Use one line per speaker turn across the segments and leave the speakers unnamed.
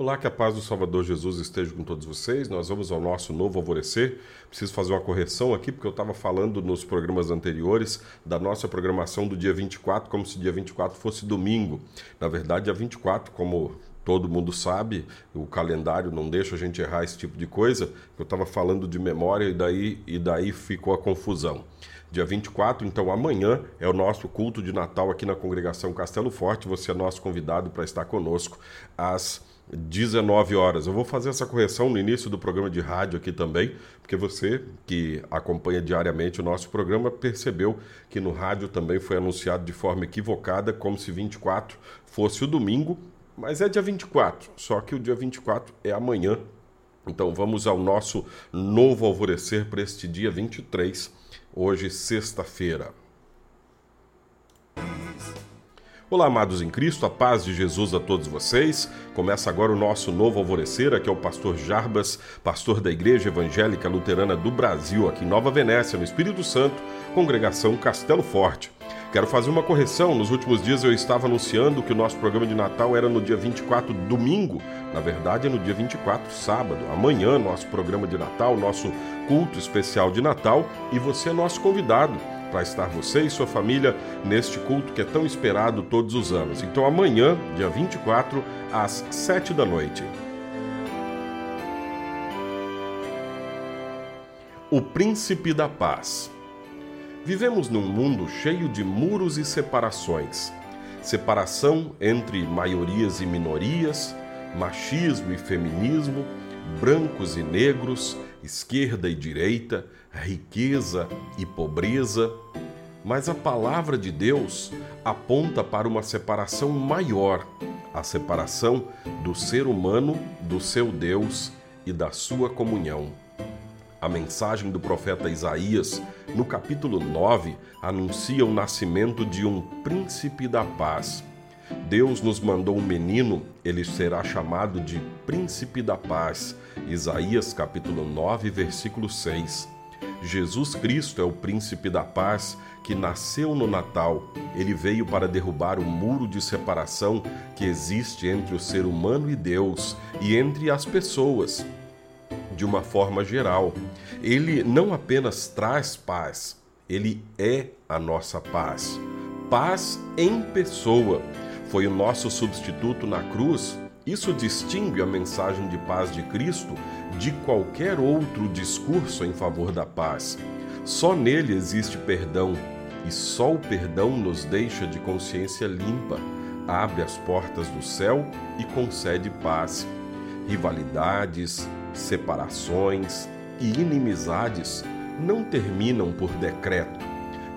Olá, que a paz do Salvador Jesus esteja com todos vocês. Nós vamos ao nosso novo alvorecer. Preciso fazer uma correção aqui, porque eu estava falando nos programas anteriores da nossa programação do dia 24, como se dia 24 fosse domingo. Na verdade, dia 24, como todo mundo sabe, o calendário não deixa a gente errar esse tipo de coisa. Eu estava falando de memória e daí, e daí ficou a confusão. Dia 24, então amanhã, é o nosso culto de Natal aqui na congregação Castelo Forte. Você é nosso convidado para estar conosco às 19 horas. Eu vou fazer essa correção no início do programa de rádio aqui também, porque você que acompanha diariamente o nosso programa percebeu que no rádio também foi anunciado de forma equivocada, como se 24 fosse o domingo, mas é dia 24, só que o dia 24 é amanhã. Então vamos ao nosso novo alvorecer para este dia 23, hoje sexta-feira. Olá, amados em Cristo, a paz de Jesus a todos vocês. Começa agora o nosso novo alvorecer. Aqui é o pastor Jarbas, pastor da Igreja Evangélica Luterana do Brasil, aqui em Nova Venécia, no Espírito Santo, congregação Castelo Forte. Quero fazer uma correção. Nos últimos dias eu estava anunciando que o nosso programa de Natal era no dia 24, domingo. Na verdade, é no dia 24, sábado. Amanhã, nosso programa de Natal, nosso culto especial de Natal. E você é nosso convidado para estar você e sua família neste culto que é tão esperado todos os anos. Então, amanhã, dia 24, às 7 da noite. O Príncipe da Paz. Vivemos num mundo cheio de muros e separações. Separação entre maiorias e minorias, machismo e feminismo, brancos e negros, esquerda e direita, riqueza e pobreza, mas a palavra de Deus aponta para uma separação maior, a separação do ser humano do seu Deus e da sua comunhão. A mensagem do profeta Isaías, no capítulo 9, anuncia o nascimento de um príncipe da paz. Deus nos mandou um menino, ele será chamado de príncipe da paz. Isaías capítulo 9, versículo 6. Jesus Cristo é o príncipe da paz que nasceu no Natal. Ele veio para derrubar o muro de separação que existe entre o ser humano e Deus e entre as pessoas. De uma forma geral, ele não apenas traz paz, ele é a nossa paz. Paz em pessoa. Foi o nosso substituto na cruz isso distingue a mensagem de paz de Cristo de qualquer outro discurso em favor da paz. Só nele existe perdão, e só o perdão nos deixa de consciência limpa, abre as portas do céu e concede paz. Rivalidades, separações e inimizades não terminam por decreto.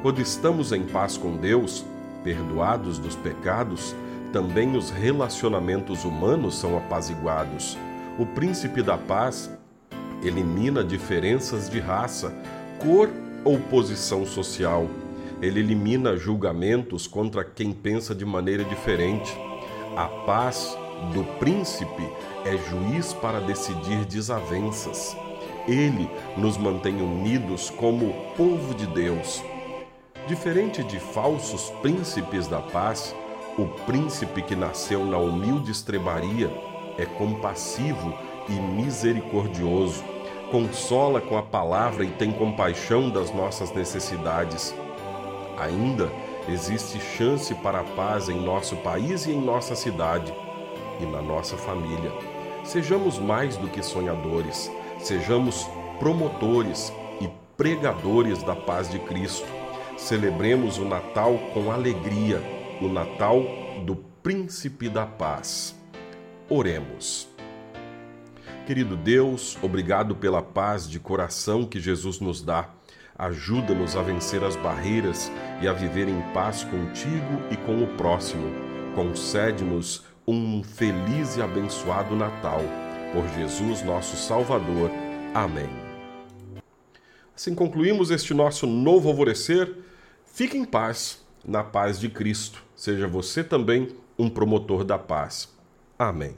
Quando estamos em paz com Deus, perdoados dos pecados, também os relacionamentos humanos são apaziguados. O príncipe da paz elimina diferenças de raça, cor ou posição social. Ele elimina julgamentos contra quem pensa de maneira diferente. A paz do príncipe é juiz para decidir desavenças. Ele nos mantém unidos como povo de Deus. Diferente de falsos príncipes da paz, o príncipe que nasceu na humilde estrebaria é compassivo e misericordioso, consola com a palavra e tem compaixão das nossas necessidades. Ainda existe chance para a paz em nosso país e em nossa cidade e na nossa família. Sejamos mais do que sonhadores, sejamos promotores e pregadores da paz de Cristo. Celebremos o Natal com alegria o Natal do Príncipe da Paz. Oremos. Querido Deus, obrigado pela paz de coração que Jesus nos dá. Ajuda-nos a vencer as barreiras e a viver em paz contigo e com o próximo. Concede-nos um feliz e abençoado Natal. Por Jesus, nosso Salvador. Amém. Assim concluímos este nosso novo alvorecer. Fique em paz na paz de Cristo. Seja você também um promotor da paz. Amém.